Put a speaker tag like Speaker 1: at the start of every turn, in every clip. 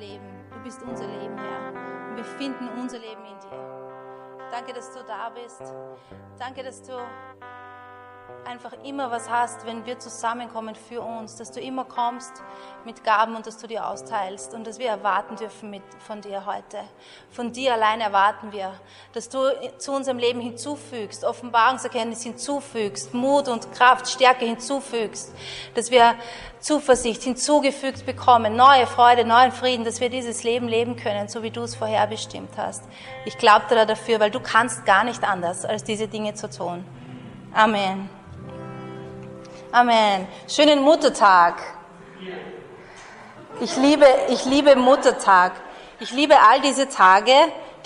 Speaker 1: Leben. Du bist unser Leben, Herr. Und wir finden unser Leben in dir. Danke, dass du da bist. Danke, dass du einfach immer was hast, wenn wir zusammenkommen für uns, dass du immer kommst mit Gaben und dass du dir austeilst und dass wir erwarten dürfen mit, von dir heute. Von dir allein erwarten wir, dass du zu unserem Leben hinzufügst, Offenbarungserkenntnis hinzufügst, Mut und Kraft, Stärke hinzufügst, dass wir Zuversicht hinzugefügt bekommen, neue Freude, neuen Frieden, dass wir dieses Leben leben können, so wie du es vorherbestimmt hast. Ich glaube dir dafür, weil du kannst gar nicht anders, als diese Dinge zu tun. Amen. Amen. Schönen Muttertag. Ich liebe, ich liebe Muttertag. Ich liebe all diese Tage,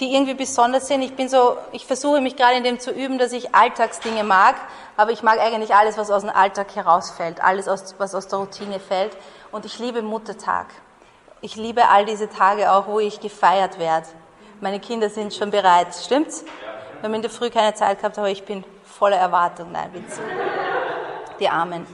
Speaker 1: die irgendwie besonders sind. Ich bin so, ich versuche mich gerade in dem zu üben, dass ich Alltagsdinge mag, aber ich mag eigentlich alles, was aus dem Alltag herausfällt, alles, was aus der Routine fällt. Und ich liebe Muttertag. Ich liebe all diese Tage auch, wo ich gefeiert werde. Meine Kinder sind schon bereit, stimmt's? Wir haben in der Früh keine Zeit gehabt, aber ich bin voller Erwartung. Nein, Witz die Armen.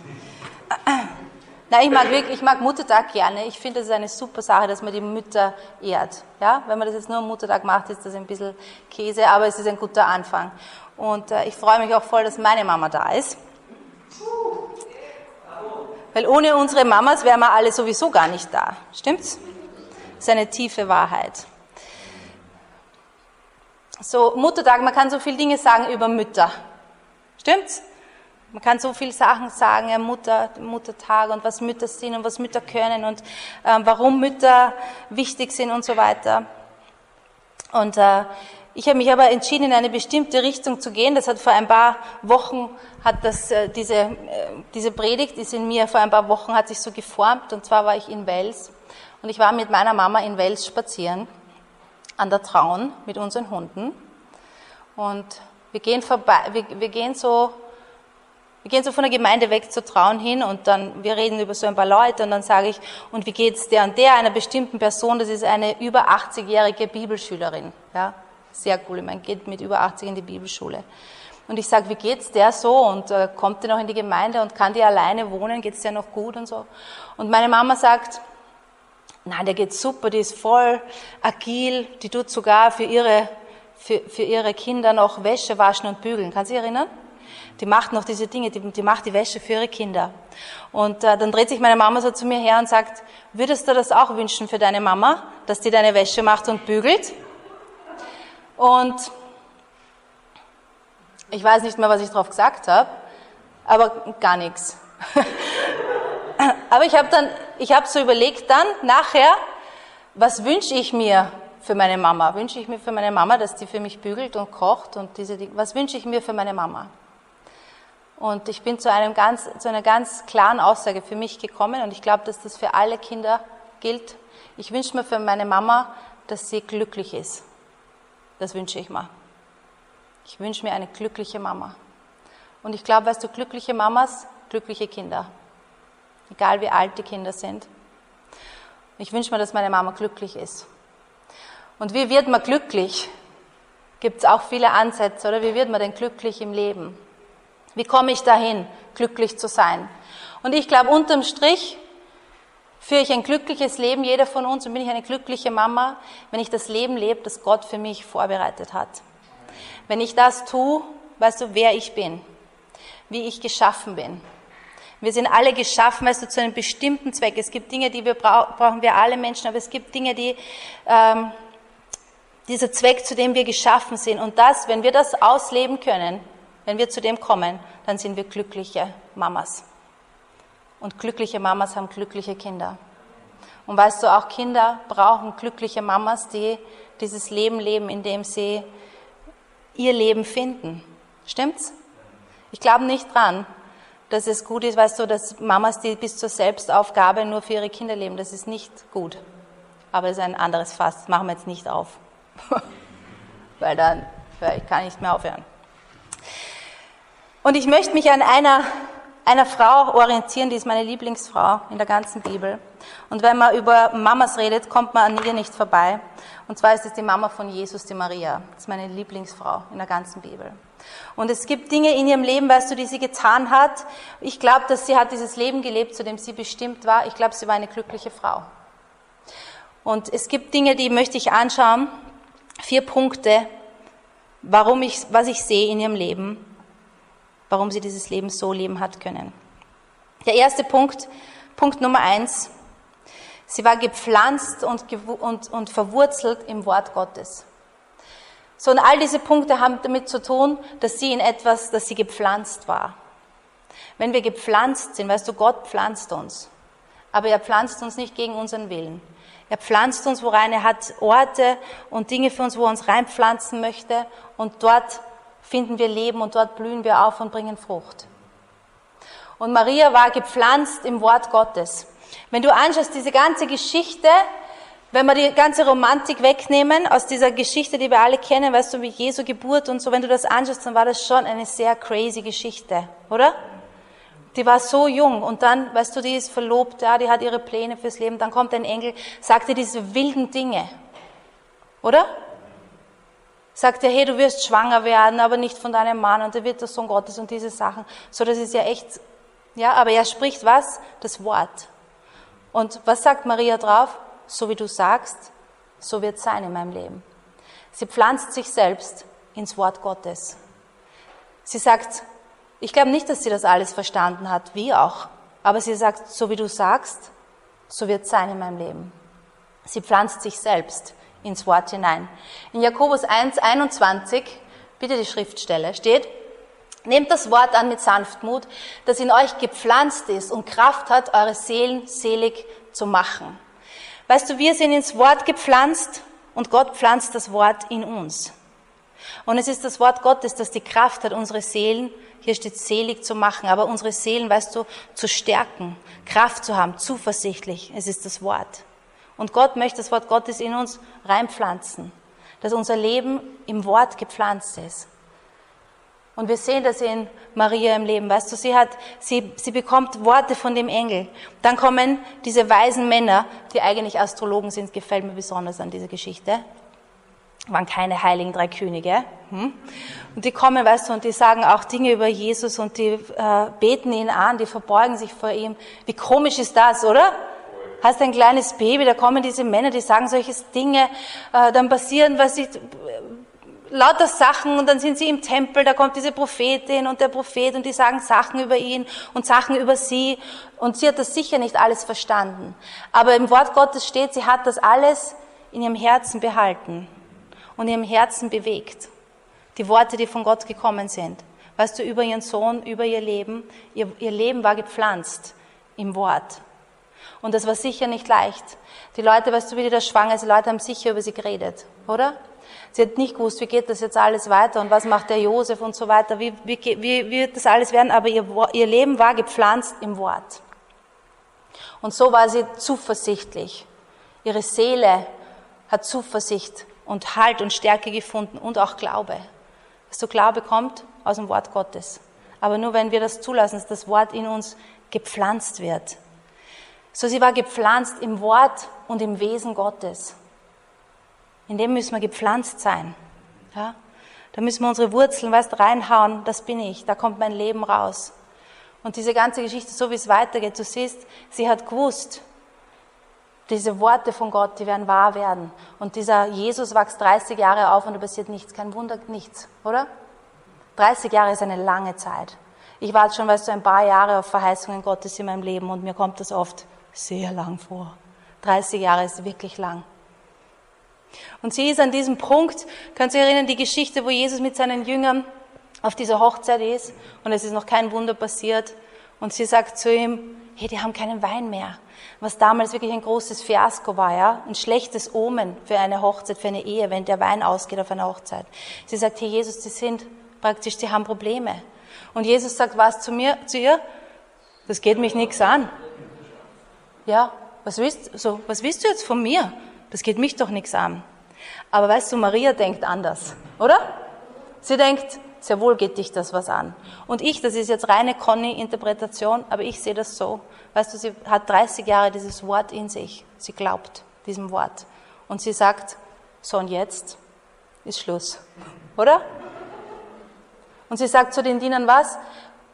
Speaker 1: Na, ich mag wirklich, ich mag Muttertag gerne. Ich finde, das ist eine super Sache, dass man die Mütter ehrt. Ja, wenn man das jetzt nur am Muttertag macht, ist das ein bisschen Käse, aber es ist ein guter Anfang. Und äh, ich freue mich auch voll, dass meine Mama da ist. Weil ohne unsere Mamas wären wir alle sowieso gar nicht da. Stimmt's? Das ist eine tiefe Wahrheit. So, Muttertag, man kann so viele Dinge sagen über Mütter. Stimmt's? Man kann so viele Sachen sagen, Mutter, Muttertag und was Mütter sind und was Mütter können und äh, warum Mütter wichtig sind und so weiter. Und äh, ich habe mich aber entschieden, in eine bestimmte Richtung zu gehen. Das hat vor ein paar Wochen, hat das, äh, diese, äh, diese Predigt ist in mir vor ein paar Wochen, hat sich so geformt. Und zwar war ich in Wels und ich war mit meiner Mama in Wels spazieren, an der Traun mit unseren Hunden. Und wir gehen vorbei, wir, wir gehen so wir gehen so von der Gemeinde weg zu Trauen hin und dann, wir reden über so ein paar Leute und dann sage ich, und wie geht's der und der, einer bestimmten Person, das ist eine über 80-jährige Bibelschülerin, ja, sehr cool, ich meine, geht mit über 80 in die Bibelschule. Und ich sage, wie geht's der so und äh, kommt der noch in die Gemeinde und kann die alleine wohnen, geht's der noch gut und so. Und meine Mama sagt, nein, der geht super, die ist voll agil, die tut sogar für ihre, für, für ihre Kinder noch Wäsche waschen und bügeln. Kann Sie erinnern? Die macht noch diese Dinge, die, die macht die Wäsche für ihre Kinder. Und äh, dann dreht sich meine Mama so zu mir her und sagt, würdest du das auch wünschen für deine Mama, dass die deine Wäsche macht und bügelt? Und ich weiß nicht mehr, was ich darauf gesagt habe, aber gar nichts. aber ich habe dann, ich habe so überlegt dann nachher, was wünsche ich mir für meine Mama? Wünsche ich mir für meine Mama, dass die für mich bügelt und kocht und diese Dinge? Was wünsche ich mir für meine Mama? Und ich bin zu, einem ganz, zu einer ganz klaren Aussage für mich gekommen und ich glaube, dass das für alle Kinder gilt. Ich wünsche mir für meine Mama, dass sie glücklich ist. Das wünsche ich mir. Ich wünsche mir eine glückliche Mama. Und ich glaube, weißt du, glückliche Mamas, glückliche Kinder. Egal wie alt die Kinder sind. Ich wünsche mir, dass meine Mama glücklich ist. Und wie wird man glücklich? Gibt es auch viele Ansätze, oder? Wie wird man denn glücklich im Leben? Wie komme ich dahin, glücklich zu sein? Und ich glaube, unterm Strich führe ich ein glückliches Leben, jeder von uns, und bin ich eine glückliche Mama, wenn ich das Leben lebe, das Gott für mich vorbereitet hat. Wenn ich das tue, weißt du, wer ich bin, wie ich geschaffen bin. Wir sind alle geschaffen, weißt du, zu einem bestimmten Zweck. Es gibt Dinge, die wir brauchen, brauchen wir alle Menschen, aber es gibt Dinge, die ähm, dieser Zweck, zu dem wir geschaffen sind. Und das, wenn wir das ausleben können, wenn wir zu dem kommen, dann sind wir glückliche Mamas. Und glückliche Mamas haben glückliche Kinder. Und weißt du, auch Kinder brauchen glückliche Mamas, die dieses Leben leben, in dem sie ihr Leben finden. Stimmt's? Ich glaube nicht dran, dass es gut ist, weißt du, dass Mamas, die bis zur Selbstaufgabe nur für ihre Kinder leben, das ist nicht gut. Aber es ist ein anderes Fass, das machen wir jetzt nicht auf. Weil dann ich kann nicht mehr aufhören. Und ich möchte mich an einer, einer Frau orientieren, die ist meine Lieblingsfrau in der ganzen Bibel. Und wenn man über Mamas redet, kommt man an ihr nicht vorbei. Und zwar ist es die Mama von Jesus, die Maria. Das ist meine Lieblingsfrau in der ganzen Bibel. Und es gibt Dinge in ihrem Leben, weißt du, die sie getan hat. Ich glaube, dass sie hat dieses Leben gelebt, zu dem sie bestimmt war. Ich glaube, sie war eine glückliche Frau. Und es gibt Dinge, die möchte ich anschauen. Vier Punkte, warum ich, was ich sehe in ihrem Leben, warum sie dieses Leben so leben hat können. Der erste Punkt, Punkt Nummer eins. Sie war gepflanzt und, und, und verwurzelt im Wort Gottes. So, und all diese Punkte haben damit zu tun, dass sie in etwas, dass sie gepflanzt war. Wenn wir gepflanzt sind, weißt du, Gott pflanzt uns. Aber er pflanzt uns nicht gegen unseren Willen. Er pflanzt uns wo rein, er hat Orte und Dinge für uns, wo er uns reinpflanzen möchte und dort finden wir Leben und dort blühen wir auf und bringen Frucht. Und Maria war gepflanzt im Wort Gottes. Wenn du anschaust, diese ganze Geschichte, wenn wir die ganze Romantik wegnehmen aus dieser Geschichte, die wir alle kennen, weißt du, wie Jesu Geburt und so, wenn du das anschaust, dann war das schon eine sehr crazy Geschichte, oder? Die war so jung und dann, weißt du, die ist verlobt, ja, die hat ihre Pläne fürs Leben, dann kommt ein Engel, sagt ihr diese wilden Dinge, oder? Sagt er, hey, du wirst schwanger werden, aber nicht von deinem Mann und er wird der Sohn Gottes und diese Sachen. So, das ist ja echt, ja, aber er spricht was? Das Wort. Und was sagt Maria drauf? So wie du sagst, so wird sein in meinem Leben. Sie pflanzt sich selbst ins Wort Gottes. Sie sagt, ich glaube nicht, dass sie das alles verstanden hat, wie auch. Aber sie sagt, so wie du sagst, so wird sein in meinem Leben. Sie pflanzt sich selbst ins Wort hinein. In Jakobus 1, 21, bitte die Schriftstelle, steht, Nehmt das Wort an mit Sanftmut, das in euch gepflanzt ist und Kraft hat, eure Seelen selig zu machen. Weißt du, wir sind ins Wort gepflanzt und Gott pflanzt das Wort in uns. Und es ist das Wort Gottes, das die Kraft hat, unsere Seelen hier steht selig zu machen, aber unsere Seelen, weißt du, zu stärken, Kraft zu haben, zuversichtlich. Es ist das Wort. Und Gott möchte das Wort Gottes in uns reinpflanzen, dass unser Leben im Wort gepflanzt ist. Und wir sehen das in Maria im Leben, weißt du, sie hat, sie, sie bekommt Worte von dem Engel. Dann kommen diese weisen Männer, die eigentlich Astrologen sind, gefällt mir besonders an dieser Geschichte waren keine heiligen drei Könige. Hm? Und die kommen, weißt du, und die sagen auch Dinge über Jesus und die äh, beten ihn an, die verbeugen sich vor ihm. Wie komisch ist das, oder? Hast ein kleines Baby, da kommen diese Männer, die sagen solche Dinge, äh, dann passieren, was ich, lauter Sachen und dann sind sie im Tempel, da kommt diese Prophetin und der Prophet und die sagen Sachen über ihn und Sachen über sie und sie hat das sicher nicht alles verstanden. Aber im Wort Gottes steht, sie hat das alles in ihrem Herzen behalten und ihrem Herzen bewegt. Die Worte, die von Gott gekommen sind. Weißt du, über ihren Sohn, über ihr Leben. Ihr, ihr Leben war gepflanzt im Wort. Und das war sicher nicht leicht. Die Leute, weißt du, wie die da schwanger sind, die Leute haben sicher über sie geredet, oder? Sie hat nicht gewusst, wie geht das jetzt alles weiter und was macht der Josef und so weiter, wie, wie, wie wird das alles werden, aber ihr, ihr Leben war gepflanzt im Wort. Und so war sie zuversichtlich. Ihre Seele hat Zuversicht und Halt und Stärke gefunden und auch Glaube. Dass du Glaube kommt aus dem Wort Gottes. Aber nur wenn wir das zulassen, dass das Wort in uns gepflanzt wird. So sie war gepflanzt im Wort und im Wesen Gottes. In dem müssen wir gepflanzt sein. Ja? Da müssen wir unsere Wurzeln, weißt, reinhauen, das bin ich, da kommt mein Leben raus. Und diese ganze Geschichte, so wie es weitergeht, du siehst, sie hat gewusst, diese Worte von Gott, die werden wahr werden. Und dieser Jesus wächst 30 Jahre auf und da passiert nichts. Kein Wunder, nichts, oder? 30 Jahre ist eine lange Zeit. Ich warte schon, weißt du, ein paar Jahre auf Verheißungen Gottes in meinem Leben und mir kommt das oft sehr lang vor. 30 Jahre ist wirklich lang. Und sie ist an diesem Punkt, könnt ihr erinnern, die Geschichte, wo Jesus mit seinen Jüngern auf dieser Hochzeit ist und es ist noch kein Wunder passiert und sie sagt zu ihm, hey, die haben keinen Wein mehr was damals wirklich ein großes Fiasko war, ja, ein schlechtes Omen für eine Hochzeit, für eine Ehe, wenn der Wein ausgeht auf einer Hochzeit. Sie sagt, hey Jesus, die sind praktisch, die haben Probleme. Und Jesus sagt was zu mir, zu ihr? Das geht mich nichts an. Ja, was willst, so, was willst du jetzt von mir? Das geht mich doch nichts an. Aber weißt du, Maria denkt anders, oder? Sie denkt, sehr wohl geht dich das was an. Und ich, das ist jetzt reine Conny-Interpretation, aber ich sehe das so. Weißt du, sie hat 30 Jahre dieses Wort in sich. Sie glaubt diesem Wort. Und sie sagt, so und jetzt ist Schluss. Oder? Und sie sagt zu den Dienern was?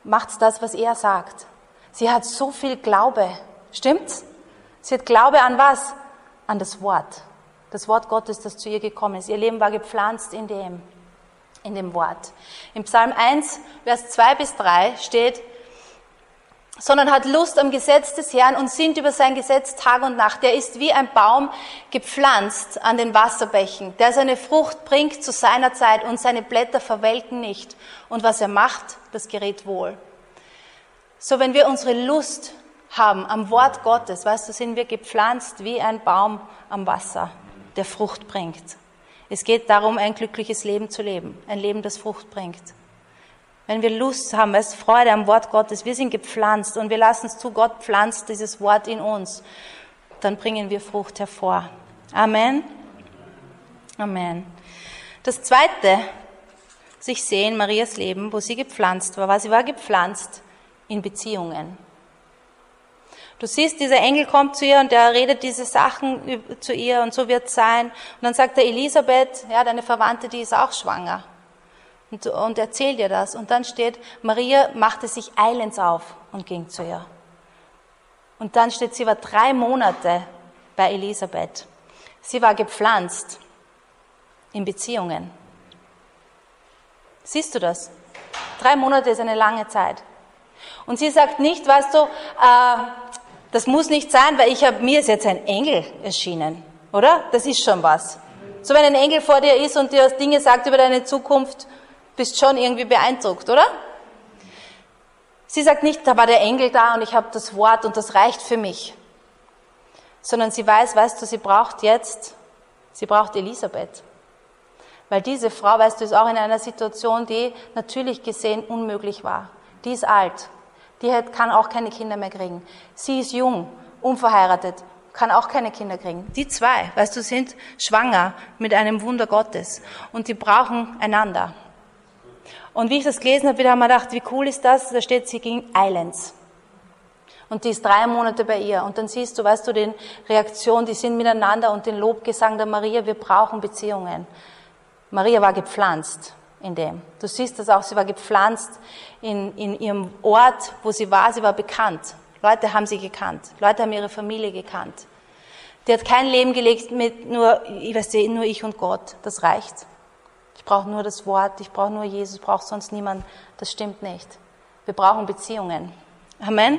Speaker 1: Macht das, was er sagt. Sie hat so viel Glaube. Stimmt's? Sie hat Glaube an was? an das Wort. Das Wort Gottes, das zu ihr gekommen ist. Ihr Leben war gepflanzt in dem, in dem Wort. Im Psalm 1, Vers 2 bis 3 steht, sondern hat Lust am Gesetz des Herrn und sinnt über sein Gesetz Tag und Nacht. Der ist wie ein Baum gepflanzt an den Wasserbächen, der seine Frucht bringt zu seiner Zeit und seine Blätter verwelken nicht. Und was er macht, das gerät wohl. So, wenn wir unsere Lust haben am Wort Gottes, weißt du, sind wir gepflanzt wie ein Baum am Wasser, der Frucht bringt. Es geht darum, ein glückliches Leben zu leben, ein Leben, das Frucht bringt. Wenn wir Lust haben, es Freude am Wort Gottes, wir sind gepflanzt und wir lassen es zu, Gott pflanzt dieses Wort in uns, dann bringen wir Frucht hervor. Amen. Amen. Das zweite, sich sehen, Marias Leben, wo sie gepflanzt war, war, sie war gepflanzt in Beziehungen. Du siehst, dieser Engel kommt zu ihr und der redet diese Sachen zu ihr und so wird es sein. Und dann sagt er, Elisabeth, ja, deine Verwandte, die ist auch schwanger und, und erzählt ihr das. Und dann steht, Maria machte sich eilends auf und ging zu ihr. Und dann steht, sie war drei Monate bei Elisabeth. Sie war gepflanzt in Beziehungen. Siehst du das? Drei Monate ist eine lange Zeit. Und sie sagt nicht, weißt du, äh, das muss nicht sein, weil ich hab, mir ist jetzt ein Engel erschienen, oder? Das ist schon was. So wenn ein Engel vor dir ist und dir Dinge sagt über deine Zukunft, bist schon irgendwie beeindruckt, oder? Sie sagt nicht, da war der Engel da und ich habe das Wort und das reicht für mich. Sondern sie weiß, weißt du, sie braucht jetzt, sie braucht Elisabeth. Weil diese Frau, weißt du, ist auch in einer Situation, die natürlich gesehen unmöglich war. Die ist alt. Die kann auch keine Kinder mehr kriegen. Sie ist jung, unverheiratet, kann auch keine Kinder kriegen. Die zwei, weißt du, sind schwanger mit einem Wunder Gottes und die brauchen einander. Und wie ich das gelesen habe, wieder haben wir gedacht, wie cool ist das? Da steht, sie ging Islands. Und die ist drei Monate bei ihr. Und dann siehst du, weißt du, den Reaktion, die sind miteinander und den Lobgesang der Maria, wir brauchen Beziehungen. Maria war gepflanzt in dem. Du siehst das auch, sie war gepflanzt in, in ihrem Ort, wo sie war, sie war bekannt. Leute haben sie gekannt. Leute haben ihre Familie gekannt. Die hat kein Leben gelegt mit nur, ich weiß nicht, nur ich und Gott. Das reicht brauche nur das Wort, ich brauche nur Jesus, ich brauche sonst niemand. Das stimmt nicht. Wir brauchen Beziehungen. Amen.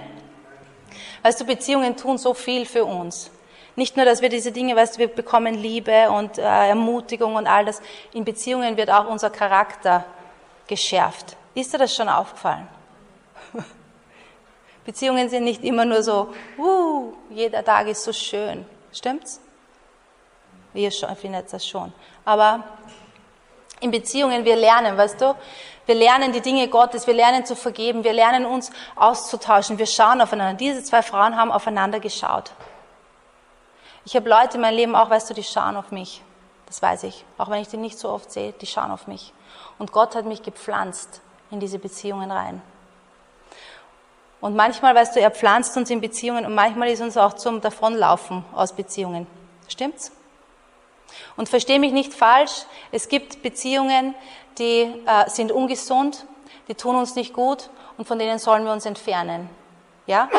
Speaker 1: Weißt du, Beziehungen tun so viel für uns. Nicht nur, dass wir diese Dinge, weißt du, wir bekommen Liebe und äh, Ermutigung und all das. In Beziehungen wird auch unser Charakter geschärft. Ist dir das schon aufgefallen? Beziehungen sind nicht immer nur so, uh, jeder Tag ist so schön. Stimmt's? Ihr findet das schon. Aber in Beziehungen, wir lernen, weißt du? Wir lernen die Dinge Gottes, wir lernen zu vergeben, wir lernen uns auszutauschen, wir schauen aufeinander. Diese zwei Frauen haben aufeinander geschaut. Ich habe Leute in meinem Leben auch, weißt du, die schauen auf mich. Das weiß ich. Auch wenn ich die nicht so oft sehe, die schauen auf mich. Und Gott hat mich gepflanzt in diese Beziehungen rein. Und manchmal, weißt du, er pflanzt uns in Beziehungen und manchmal ist uns auch zum Davonlaufen aus Beziehungen. Stimmt's? Und verstehe mich nicht falsch, es gibt Beziehungen, die äh, sind ungesund, die tun uns nicht gut und von denen sollen wir uns entfernen. Ja?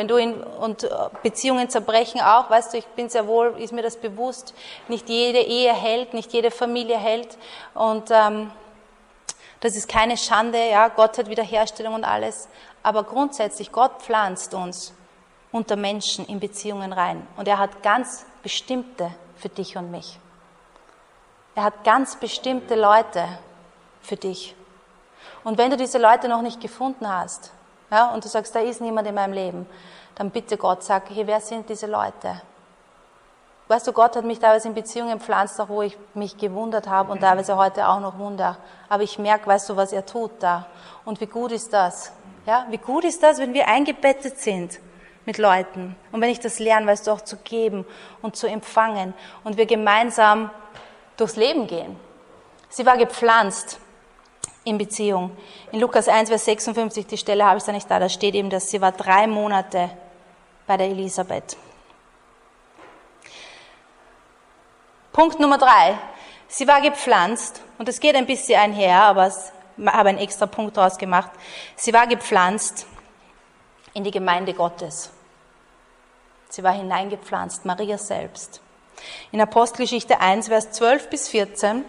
Speaker 1: Wenn du in, und äh, Beziehungen zerbrechen auch, weißt du, ich bin sehr wohl, ist mir das bewusst, nicht jede Ehe hält, nicht jede Familie hält und ähm, das ist keine Schande, ja, Gott hat Wiederherstellung und alles, aber grundsätzlich, Gott pflanzt uns unter Menschen in Beziehungen rein und er hat ganz bestimmte für dich und mich. Er hat ganz bestimmte Leute für dich. Und wenn du diese Leute noch nicht gefunden hast, ja, und du sagst, da ist niemand in meinem Leben, dann bitte Gott, sag, hey, wer sind diese Leute? Weißt du, Gott hat mich teilweise in Beziehungen gepflanzt, auch wo ich mich gewundert habe und teilweise heute auch noch wunder. Aber ich merke, weißt du, was er tut da? Und wie gut ist das? Ja, wie gut ist das, wenn wir eingebettet sind mit Leuten. Und wenn ich das lerne, weißt du, auch zu geben und zu empfangen und wir gemeinsam durchs Leben gehen. Sie war gepflanzt in Beziehung. In Lukas 1, Vers 56, die Stelle habe ich da nicht da, da steht eben, dass sie war drei Monate bei der Elisabeth. Punkt Nummer drei. Sie war gepflanzt, und es geht ein bisschen einher, aber ich habe einen extra Punkt daraus gemacht. Sie war gepflanzt in die Gemeinde Gottes. Sie war hineingepflanzt, Maria selbst. In Apostelgeschichte 1, Vers 12 bis 14.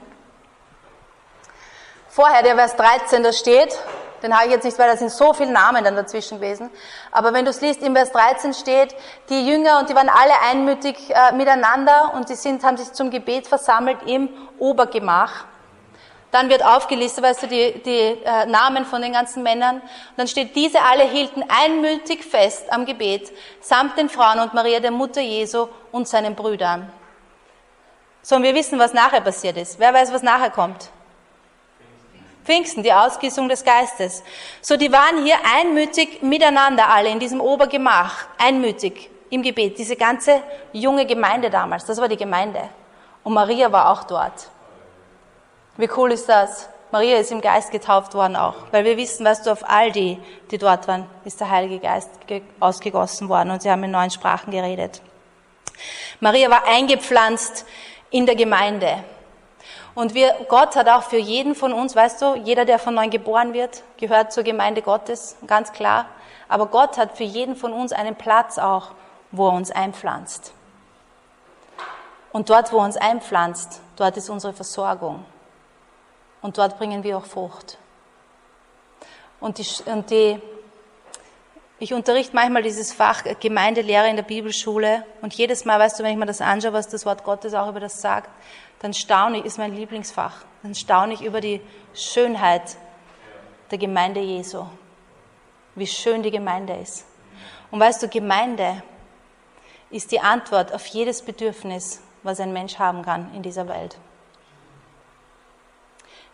Speaker 1: Vorher der Vers 13, da steht, den habe ich jetzt nicht, weil da sind so viele Namen dann dazwischen gewesen. Aber wenn du es liest, im Vers 13 steht, die Jünger und die waren alle einmütig äh, miteinander und die sind, haben sich zum Gebet versammelt im Obergemach. Dann wird aufgelistet, weißt du, die, die äh, Namen von den ganzen Männern. Und dann steht, diese alle hielten einmütig fest am Gebet, samt den Frauen und Maria, der Mutter Jesu und seinen Brüdern. So, und wir wissen, was nachher passiert ist. Wer weiß, was nachher kommt? Pfingsten, die Ausgießung des Geistes. So, die waren hier einmütig miteinander alle in diesem Obergemach, einmütig im Gebet. Diese ganze junge Gemeinde damals, das war die Gemeinde. Und Maria war auch dort. Wie cool ist das? Maria ist im Geist getauft worden auch, weil wir wissen, weißt du, auf all die, die dort waren, ist der Heilige Geist ausgegossen worden und sie haben in neuen Sprachen geredet. Maria war eingepflanzt in der Gemeinde. Und wir, Gott hat auch für jeden von uns, weißt du, jeder, der von neuem geboren wird, gehört zur Gemeinde Gottes, ganz klar. Aber Gott hat für jeden von uns einen Platz auch, wo er uns einpflanzt. Und dort, wo er uns einpflanzt, dort ist unsere Versorgung. Und dort bringen wir auch Frucht. Und die, und die ich unterrichte manchmal dieses Fach Gemeindelehre in der Bibelschule und jedes Mal, weißt du, wenn ich mir das anschaue, was das Wort Gottes auch über das sagt, dann staune ich, ist mein Lieblingsfach, dann staune ich über die Schönheit der Gemeinde Jesu. Wie schön die Gemeinde ist. Und weißt du, Gemeinde ist die Antwort auf jedes Bedürfnis, was ein Mensch haben kann in dieser Welt.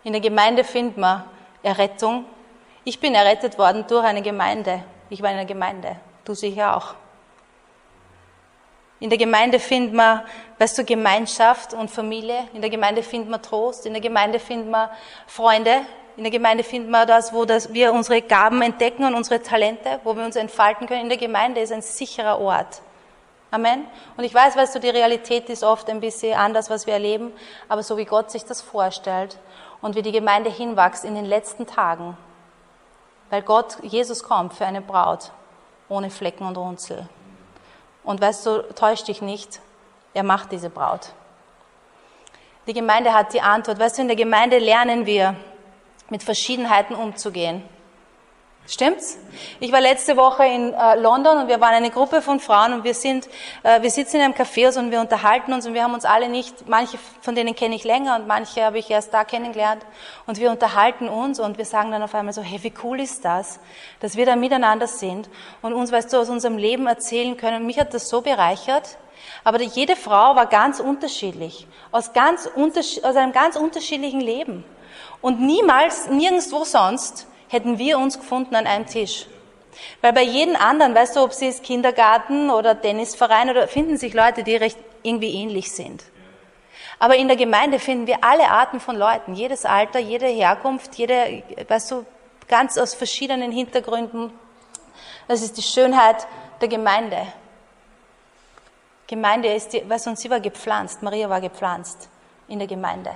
Speaker 1: In der Gemeinde findet man Errettung. Ich bin errettet worden durch eine Gemeinde. Ich war in der Gemeinde, du sicher auch. In der Gemeinde findet man, weißt du, Gemeinschaft und Familie. In der Gemeinde findet man Trost. In der Gemeinde findet man Freunde. In der Gemeinde findet man das, wo das, wir unsere Gaben entdecken und unsere Talente, wo wir uns entfalten können. In der Gemeinde ist ein sicherer Ort. Amen. Und ich weiß, weißt du, die Realität ist oft ein bisschen anders, was wir erleben, aber so wie Gott sich das vorstellt und wie die Gemeinde hinwächst in den letzten Tagen, weil Gott, Jesus kommt für eine Braut ohne Flecken und Runzel. Und weißt du, täusch dich nicht, er macht diese Braut. Die Gemeinde hat die Antwort. Weißt du, in der Gemeinde lernen wir, mit Verschiedenheiten umzugehen. Stimmt's? Ich war letzte Woche in äh, London und wir waren eine Gruppe von Frauen und wir sind, äh, wir sitzen in einem Café und wir unterhalten uns und wir haben uns alle nicht, manche von denen kenne ich länger und manche habe ich erst da kennengelernt und wir unterhalten uns und wir sagen dann auf einmal so, hey, wie cool ist das, dass wir da miteinander sind und uns, weißt du, aus unserem Leben erzählen können. Mich hat das so bereichert. Aber jede Frau war ganz unterschiedlich, aus, ganz, aus einem ganz unterschiedlichen Leben. Und niemals, nirgendwo sonst hätten wir uns gefunden an einem Tisch. Weil bei jedem anderen, weißt du, ob sie es Kindergarten oder Tennisverein oder finden sich Leute, die recht irgendwie ähnlich sind. Aber in der Gemeinde finden wir alle Arten von Leuten, jedes Alter, jede Herkunft, jede, weißt du, ganz aus verschiedenen Hintergründen. Das ist die Schönheit der Gemeinde. Gemeinde ist die, weißt du, und sie war gepflanzt, Maria war gepflanzt in der Gemeinde.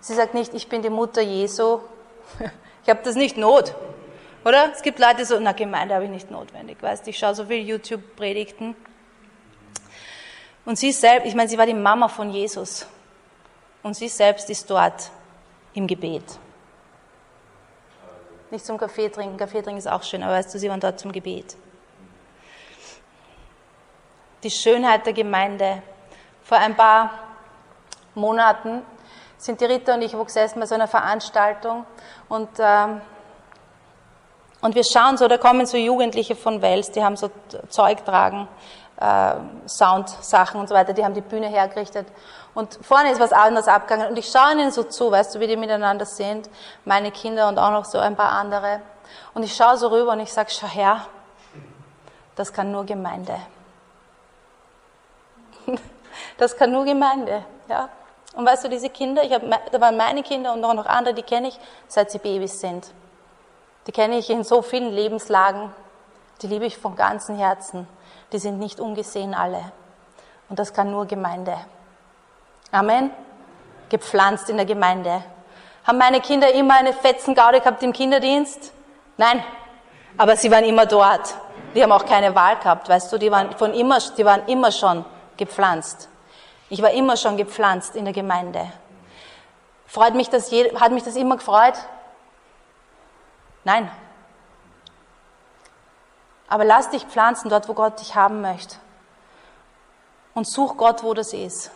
Speaker 1: Sie sagt nicht, ich bin die Mutter Jesu, ich habe das nicht not. Oder? Es gibt Leute, die so, na, Gemeinde habe ich nicht notwendig, weißt ich schaue so viel YouTube-Predigten. Und sie selbst, ich meine, sie war die Mama von Jesus. Und sie selbst ist dort im Gebet. Nicht zum Kaffee trinken, Kaffee trinken ist auch schön, aber weißt du, sie waren dort zum Gebet. Die Schönheit der Gemeinde. Vor ein paar Monaten sind die Ritter und ich wo gesessen bei so einer Veranstaltung und, ähm, und wir schauen so, da kommen so Jugendliche von Wels, die haben so Zeug tragen, äh, Soundsachen und so weiter, die haben die Bühne hergerichtet und vorne ist was anderes abgegangen und ich schaue ihnen so zu, weißt du, wie die miteinander sind, meine Kinder und auch noch so ein paar andere und ich schaue so rüber und ich sage, schau her, das kann nur Gemeinde. Das kann nur Gemeinde, ja. Und weißt du, diese Kinder, ich hab, da waren meine Kinder und noch andere, die kenne ich, seit sie Babys sind. Die kenne ich in so vielen Lebenslagen. Die liebe ich von ganzem Herzen. Die sind nicht ungesehen alle. Und das kann nur Gemeinde. Amen. Gepflanzt in der Gemeinde. Haben meine Kinder immer eine Fetzengaude gehabt im Kinderdienst? Nein. Aber sie waren immer dort. Die haben auch keine Wahl gehabt, weißt du, die waren, von immer, die waren immer schon gepflanzt. Ich war immer schon gepflanzt in der Gemeinde. Freut mich das, hat mich das immer gefreut? Nein. Aber lass dich pflanzen dort, wo Gott dich haben möchte. Und such Gott, wo das ist.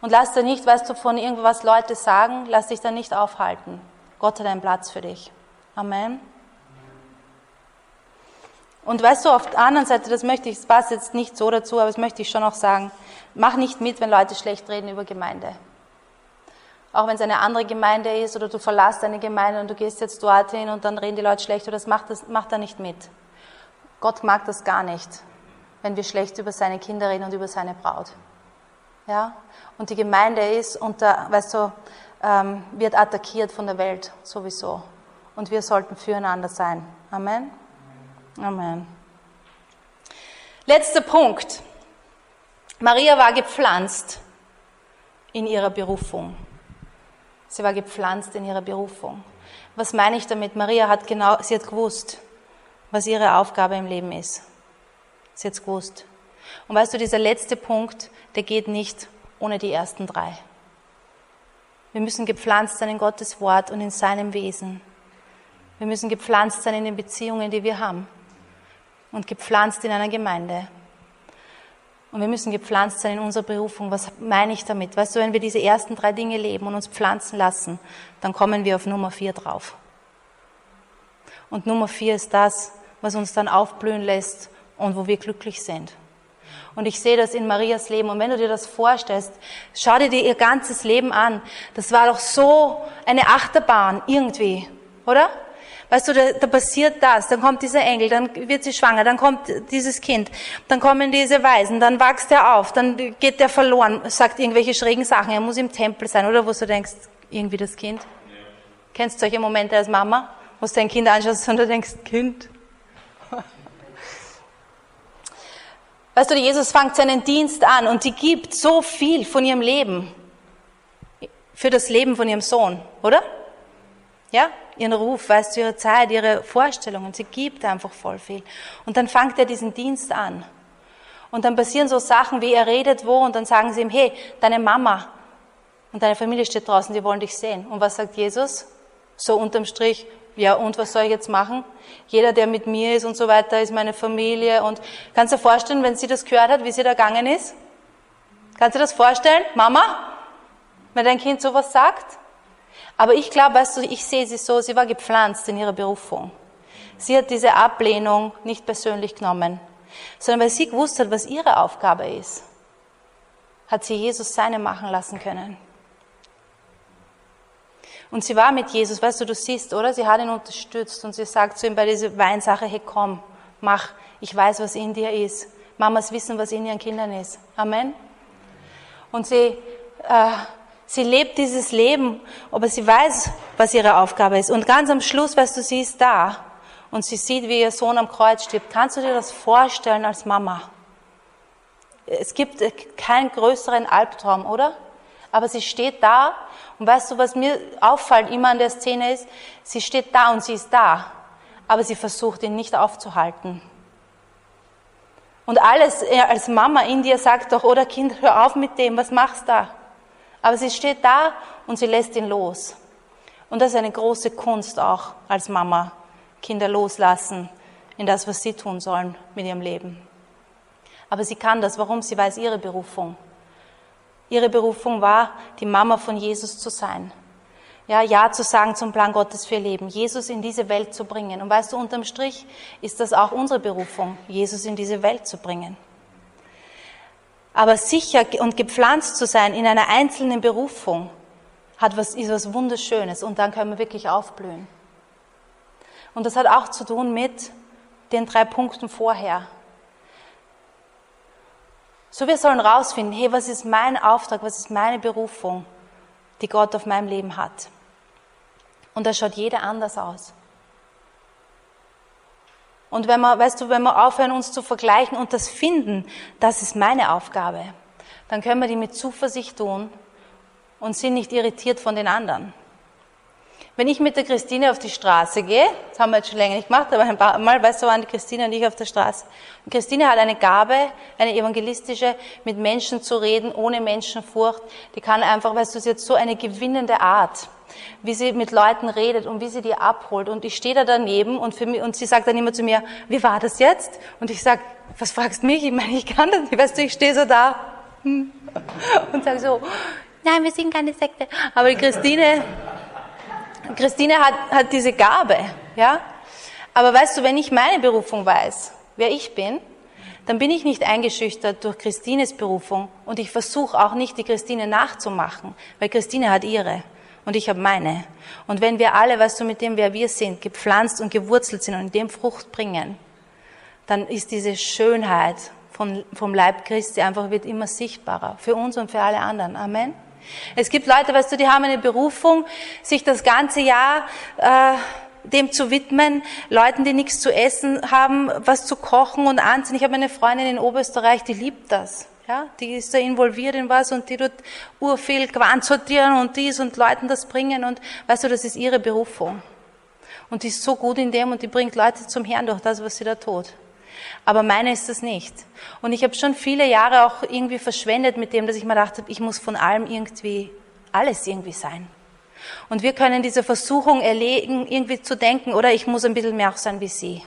Speaker 1: Und lass dir nicht, weißt du, von irgendwas Leute sagen, lass dich da nicht aufhalten. Gott hat einen Platz für dich. Amen. Und weißt du, auf der anderen Seite, das möchte ich, es passt jetzt nicht so dazu, aber das möchte ich schon auch sagen, mach nicht mit, wenn Leute schlecht reden über Gemeinde. Auch wenn es eine andere Gemeinde ist oder du verlässt eine Gemeinde und du gehst jetzt dorthin und dann reden die Leute schlecht, oder das macht, das macht da nicht mit. Gott mag das gar nicht, wenn wir schlecht über seine Kinder reden und über seine Braut. Ja? Und die Gemeinde ist unter, weißt du, ähm, wird attackiert von der Welt sowieso. Und wir sollten füreinander sein. Amen. Amen. Letzter Punkt. Maria war gepflanzt in ihrer Berufung. Sie war gepflanzt in ihrer Berufung. Was meine ich damit? Maria hat genau, sie hat gewusst, was ihre Aufgabe im Leben ist. Sie hat gewusst. Und weißt du, dieser letzte Punkt, der geht nicht ohne die ersten drei. Wir müssen gepflanzt sein in Gottes Wort und in seinem Wesen. Wir müssen gepflanzt sein in den Beziehungen, die wir haben. Und gepflanzt in einer Gemeinde. Und wir müssen gepflanzt sein in unserer Berufung. Was meine ich damit? Weißt du, wenn wir diese ersten drei Dinge leben und uns pflanzen lassen, dann kommen wir auf Nummer vier drauf. Und Nummer vier ist das, was uns dann aufblühen lässt und wo wir glücklich sind. Und ich sehe das in Marias Leben. Und wenn du dir das vorstellst, schau dir ihr ganzes Leben an. Das war doch so eine Achterbahn irgendwie, oder? Weißt du, da, da passiert das, dann kommt dieser Engel, dann wird sie schwanger, dann kommt dieses Kind, dann kommen diese Weisen, dann wächst er auf, dann geht der verloren, sagt irgendwelche schrägen Sachen, er muss im Tempel sein, oder wo du denkst, irgendwie das Kind. Ja. Kennst du solche Momente als Mama, wo du dein Kind anschaust und du denkst, Kind? Weißt du, Jesus fängt seinen Dienst an und die gibt so viel von ihrem Leben für das Leben von ihrem Sohn, oder? Ja? Ihren Ruf, weißt du, ihre Zeit, ihre Vorstellungen. Sie gibt einfach voll viel. Und dann fängt er diesen Dienst an. Und dann passieren so Sachen wie er redet wo und dann sagen sie ihm, hey, deine Mama und deine Familie steht draußen, die wollen dich sehen. Und was sagt Jesus? So unterm Strich, ja, und was soll ich jetzt machen? Jeder, der mit mir ist und so weiter, ist meine Familie. Und kannst du dir vorstellen, wenn sie das gehört hat, wie sie da gegangen ist? Kannst du dir das vorstellen? Mama? Wenn dein Kind sowas sagt? Aber ich glaube, weißt du, ich sehe sie so, sie war gepflanzt in ihrer Berufung. Sie hat diese Ablehnung nicht persönlich genommen, sondern weil sie gewusst hat, was ihre Aufgabe ist, hat sie Jesus seine machen lassen können. Und sie war mit Jesus, weißt du, du siehst, oder? Sie hat ihn unterstützt und sie sagt zu ihm bei dieser Weinsache, hey komm, mach, ich weiß, was in dir ist. Mamas wissen, was in ihren Kindern ist. Amen. Und sie, äh, sie lebt dieses Leben, aber sie weiß, was ihre Aufgabe ist. Und ganz am Schluss, weißt du, sie ist da und sie sieht, wie ihr Sohn am Kreuz stirbt. Kannst du dir das vorstellen als Mama? Es gibt keinen größeren Albtraum, oder? Aber sie steht da und weißt du, was mir auffällt immer an der Szene ist, sie steht da und sie ist da, aber sie versucht ihn nicht aufzuhalten. Und alles als Mama in dir sagt doch, oder Kind, hör auf mit dem, was machst du da? Aber sie steht da und sie lässt ihn los. Und das ist eine große Kunst auch als Mama, Kinder loslassen in das, was sie tun sollen mit ihrem Leben. Aber sie kann das. Warum? Sie weiß ihre Berufung. Ihre Berufung war, die Mama von Jesus zu sein. Ja, Ja zu sagen zum Plan Gottes für ihr Leben, Jesus in diese Welt zu bringen. Und weißt du, unterm Strich ist das auch unsere Berufung, Jesus in diese Welt zu bringen. Aber sicher und gepflanzt zu sein in einer einzelnen Berufung hat was, ist was Wunderschönes und dann können wir wirklich aufblühen. Und das hat auch zu tun mit den drei Punkten vorher. So, wir sollen rausfinden, hey, was ist mein Auftrag, was ist meine Berufung, die Gott auf meinem Leben hat. Und da schaut jeder anders aus. Und wenn wir, weißt du, wenn wir aufhören, uns zu vergleichen und das finden, das ist meine Aufgabe, dann können wir die mit Zuversicht tun und sind nicht irritiert von den anderen. Wenn ich mit der Christine auf die Straße gehe, das haben wir jetzt schon länger nicht gemacht, aber ein paar Mal, weißt du, waren die Christine und ich auf der Straße. Und Christine hat eine Gabe, eine evangelistische, mit Menschen zu reden, ohne Menschenfurcht. Die kann einfach, weißt du, sie hat so eine gewinnende Art, wie sie mit Leuten redet und wie sie die abholt. Und ich stehe da daneben und, für mich, und sie sagt dann immer zu mir, wie war das jetzt? Und ich sag, was fragst mich? Ich meine, ich kann das nicht, weißt du, ich stehe so da und sage so, nein, wir sind keine Sekte. Aber die Christine, Christine hat, hat diese Gabe, ja. Aber weißt du, wenn ich meine Berufung weiß, wer ich bin, dann bin ich nicht eingeschüchtert durch Christines Berufung und ich versuche auch nicht, die Christine nachzumachen, weil Christine hat ihre und ich habe meine. Und wenn wir alle, weißt du, mit dem, wer wir sind, gepflanzt und gewurzelt sind und dem Frucht bringen, dann ist diese Schönheit von, vom Leib Christi einfach wird immer sichtbarer für uns und für alle anderen. Amen. Es gibt Leute, weißt du, die haben eine Berufung, sich das ganze Jahr äh, dem zu widmen, Leuten, die nichts zu essen haben, was zu kochen und anziehen. Ich habe eine Freundin in Oberösterreich, die liebt das. Ja, die ist da involviert in was und die tut urviel Quant sortieren und dies und Leuten das bringen und weißt du, das ist ihre Berufung. Und die ist so gut in dem und die bringt Leute zum Herrn durch das, was sie da tut. Aber meine ist das nicht. Und ich habe schon viele Jahre auch irgendwie verschwendet mit dem, dass ich mir dachte, ich muss von allem irgendwie alles irgendwie sein. Und wir können diese Versuchung erlegen, irgendwie zu denken, oder ich muss ein bisschen mehr auch sein wie sie.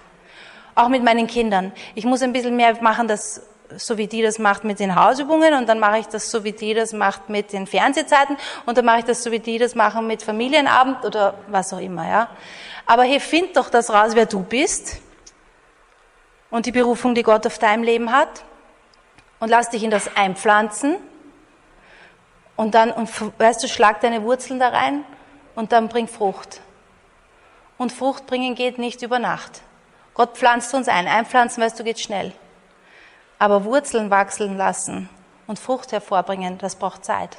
Speaker 1: Auch mit meinen Kindern. Ich muss ein bisschen mehr machen, das, so wie die das macht mit den Hausübungen und dann mache ich das so wie die das macht mit den Fernsehzeiten und dann mache ich das so wie die das machen mit Familienabend oder was auch immer, ja. Aber hey, find doch das raus, wer du bist und die Berufung, die Gott auf deinem Leben hat und lass dich in das einpflanzen und dann, und, weißt du, schlag deine Wurzeln da rein und dann bring Frucht. Und Frucht bringen geht nicht über Nacht. Gott pflanzt uns ein. Einpflanzen, weißt du, geht schnell. Aber Wurzeln wachsen lassen und Frucht hervorbringen, das braucht Zeit.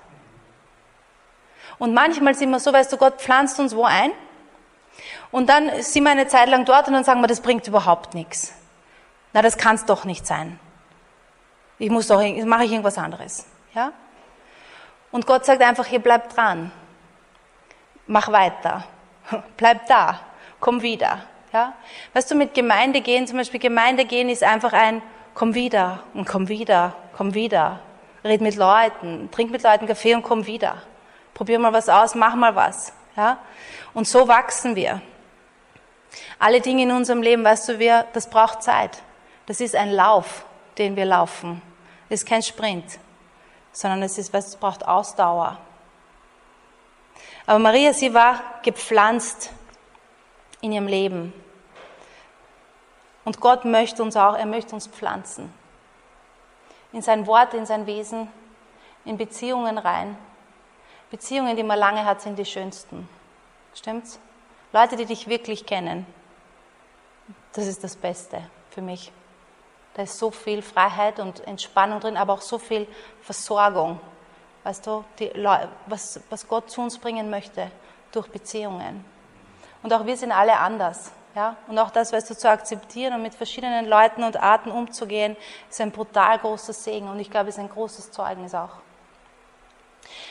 Speaker 1: Und manchmal sind wir so, weißt du, Gott pflanzt uns wo ein und dann sind wir eine Zeit lang dort und dann sagen wir, das bringt überhaupt nichts. Na, das kann es doch nicht sein. Ich muss doch, mache ich irgendwas anderes. Ja? Und Gott sagt einfach, hier bleib dran. Mach weiter. Bleib da. Komm wieder. Ja? Weißt du, mit Gemeinde gehen, zum Beispiel Gemeinde gehen ist einfach ein, komm wieder und komm wieder, komm wieder. Red mit Leuten, trink mit Leuten Kaffee und komm wieder. Probier mal was aus, mach mal was. Ja? Und so wachsen wir. Alle Dinge in unserem Leben, weißt du, wir, das braucht Zeit. Das ist ein Lauf, den wir laufen. Das ist kein Sprint, sondern es, ist, es braucht Ausdauer. Aber Maria, sie war gepflanzt in ihrem Leben. Und Gott möchte uns auch, er möchte uns pflanzen. In sein Wort, in sein Wesen, in Beziehungen rein. Beziehungen, die man lange hat, sind die schönsten. Stimmt's? Leute, die dich wirklich kennen. Das ist das Beste für mich. Da ist so viel Freiheit und Entspannung drin, aber auch so viel Versorgung. Weißt du, die, was, was Gott zu uns bringen möchte durch Beziehungen. Und auch wir sind alle anders. Ja? Und auch das, weißt du, zu akzeptieren und mit verschiedenen Leuten und Arten umzugehen, ist ein brutal großer Segen und ich glaube, es ist ein großes Zeugnis auch.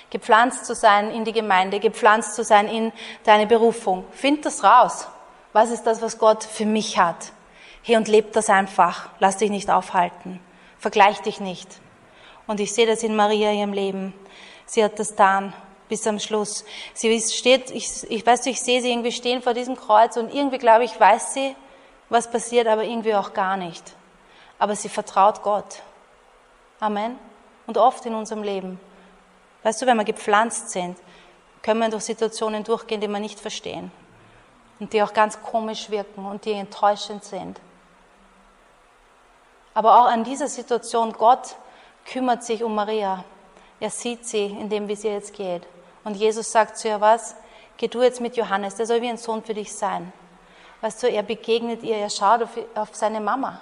Speaker 1: Gepflanzt zu sein in die Gemeinde, gepflanzt zu sein in deine Berufung. Find das raus. Was ist das, was Gott für mich hat? Hey, und leb das einfach. Lass dich nicht aufhalten. Vergleich dich nicht. Und ich sehe das in Maria ihrem Leben. Sie hat das getan bis am Schluss. Sie steht, ich, ich weiß, ich sehe sie irgendwie stehen vor diesem Kreuz und irgendwie glaube ich, weiß sie, was passiert, aber irgendwie auch gar nicht. Aber sie vertraut Gott. Amen. Und oft in unserem Leben. Weißt du, wenn wir gepflanzt sind, können wir durch Situationen durchgehen, die wir nicht verstehen. Und die auch ganz komisch wirken und die enttäuschend sind. Aber auch an dieser Situation, Gott kümmert sich um Maria. Er sieht sie in dem, wie sie jetzt geht. Und Jesus sagt zu ihr was? Geh du jetzt mit Johannes, der soll wie ein Sohn für dich sein. Weißt du, er begegnet ihr, er schaut auf, auf seine Mama.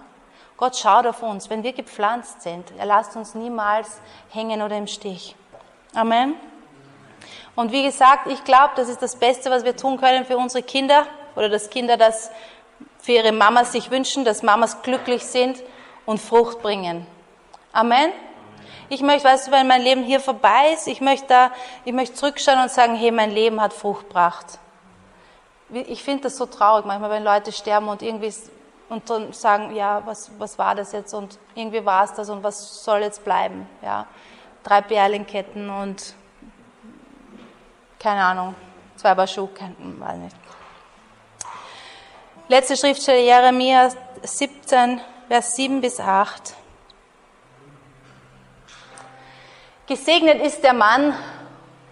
Speaker 1: Gott schaut auf uns, wenn wir gepflanzt sind. Er lasst uns niemals hängen oder im Stich. Amen. Und wie gesagt, ich glaube, das ist das Beste, was wir tun können für unsere Kinder oder dass Kinder das für ihre Mamas sich wünschen, dass Mamas glücklich sind und Frucht bringen. Amen. Ich möchte, weißt du, wenn mein Leben hier vorbei ist, ich möchte da, ich möchte zurückschauen und sagen, hey, mein Leben hat Frucht gebracht. ich finde das so traurig manchmal, wenn Leute sterben und irgendwie und dann sagen, ja, was, was war das jetzt und irgendwie war es das und was soll jetzt bleiben, ja. Drei Perlenketten und keine Ahnung, zwei Paar Schuhe, weiß nicht. Letzte Schriftstelle Jeremia 17, Vers 7 bis 8. Gesegnet ist der Mann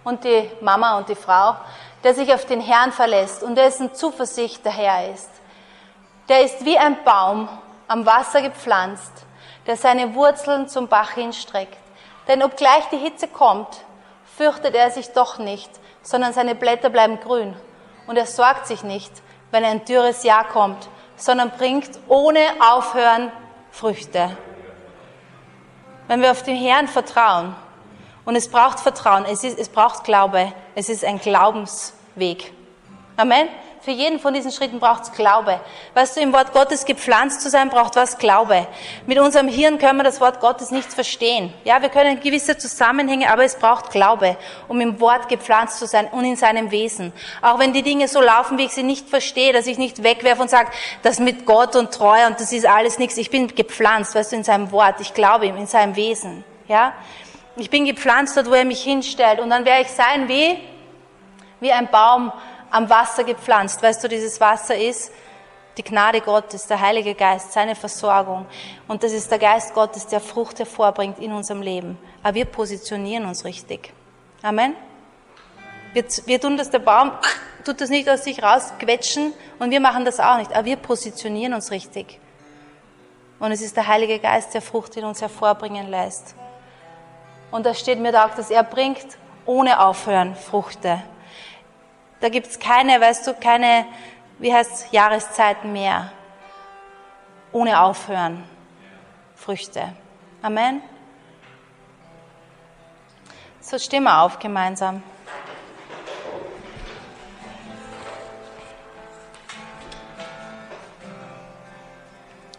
Speaker 1: und die Mama und die Frau, der sich auf den Herrn verlässt und dessen Zuversicht der Herr ist. Der ist wie ein Baum am Wasser gepflanzt, der seine Wurzeln zum Bach hinstreckt. Denn obgleich die Hitze kommt, fürchtet er sich doch nicht, sondern seine Blätter bleiben grün. Und er sorgt sich nicht, wenn ein dürres Jahr kommt, sondern bringt ohne Aufhören Früchte. Wenn wir auf den Herrn vertrauen, und es braucht Vertrauen, es, ist, es braucht Glaube, es ist ein Glaubensweg. Amen. Für jeden von diesen Schritten braucht es Glaube. Weißt du, im Wort Gottes gepflanzt zu sein, braucht was Glaube. Mit unserem Hirn können wir das Wort Gottes nicht verstehen. Ja, wir können gewisse Zusammenhänge, aber es braucht Glaube, um im Wort gepflanzt zu sein und in seinem Wesen. Auch wenn die Dinge so laufen, wie ich sie nicht verstehe, dass ich nicht wegwerfe und sage, das mit Gott und Treue und das ist alles nichts. Ich bin gepflanzt, weißt du, in seinem Wort. Ich glaube ihm, in seinem Wesen. Ja, ich bin gepflanzt dort, wo er mich hinstellt. Und dann werde ich sein wie, wie ein Baum am Wasser gepflanzt. Weißt du, dieses Wasser ist die Gnade Gottes, der Heilige Geist, seine Versorgung. Und das ist der Geist Gottes, der Frucht hervorbringt in unserem Leben. Aber wir positionieren uns richtig. Amen. Wir, wir tun das, der Baum tut das nicht aus sich rausquetschen und wir machen das auch nicht. Aber wir positionieren uns richtig. Und es ist der Heilige Geist, der Frucht in uns hervorbringen lässt. Und da steht mir da auch, dass er bringt ohne Aufhören Früchte. Da gibt's keine, weißt du, keine, wie heißt Jahreszeiten mehr. Ohne Aufhören Früchte. Amen. So stehen wir auf gemeinsam.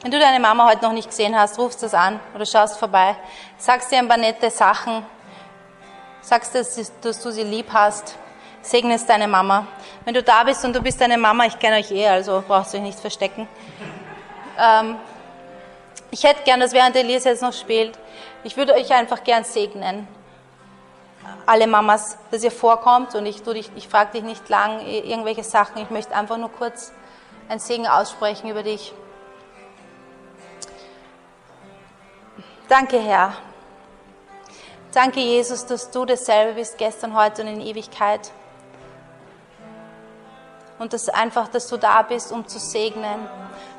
Speaker 1: Wenn du deine Mama heute noch nicht gesehen hast, rufst das an oder schaust vorbei, sagst dir ein paar nette Sachen, sagst, dass du sie lieb hast, segnest deine Mama. Wenn du da bist und du bist deine Mama, ich kenne euch eh, also brauchst du euch nicht verstecken. Ähm, ich hätte gern, dass während Elise jetzt noch spielt, ich würde euch einfach gern segnen. Alle Mamas, dass ihr vorkommt und ich, ich, ich frage dich nicht lang irgendwelche Sachen, ich möchte einfach nur kurz ein Segen aussprechen über dich. Danke, Herr. Danke, Jesus, dass du dasselbe bist, gestern, heute und in Ewigkeit. Und dass einfach, dass du da bist, um zu segnen.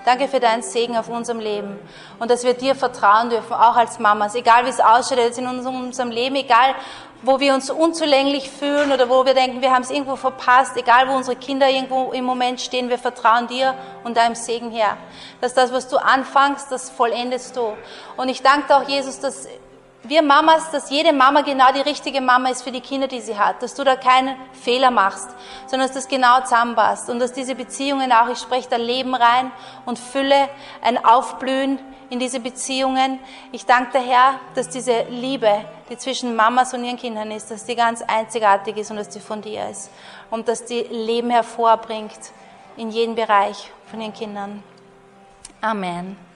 Speaker 1: Danke für deinen Segen auf unserem Leben. Und dass wir dir vertrauen dürfen, auch als Mamas. Egal wie es ausschaut in unserem Leben, egal wo wir uns unzulänglich fühlen oder wo wir denken, wir haben es irgendwo verpasst, egal wo unsere Kinder irgendwo im Moment stehen, wir vertrauen dir und deinem Segen her. Dass das, was du anfängst, das vollendest du. Und ich danke auch, Jesus, dass wir Mamas, dass jede Mama genau die richtige Mama ist für die Kinder, die sie hat, dass du da keinen Fehler machst, sondern dass das genau zusammenpasst und dass diese Beziehungen auch, ich spreche da Leben rein und Fülle, ein Aufblühen in diese Beziehungen. Ich danke der Herr, dass diese Liebe, die zwischen Mamas und ihren Kindern ist, dass die ganz einzigartig ist und dass die von dir ist und dass die Leben hervorbringt in jedem Bereich von ihren Kindern. Amen.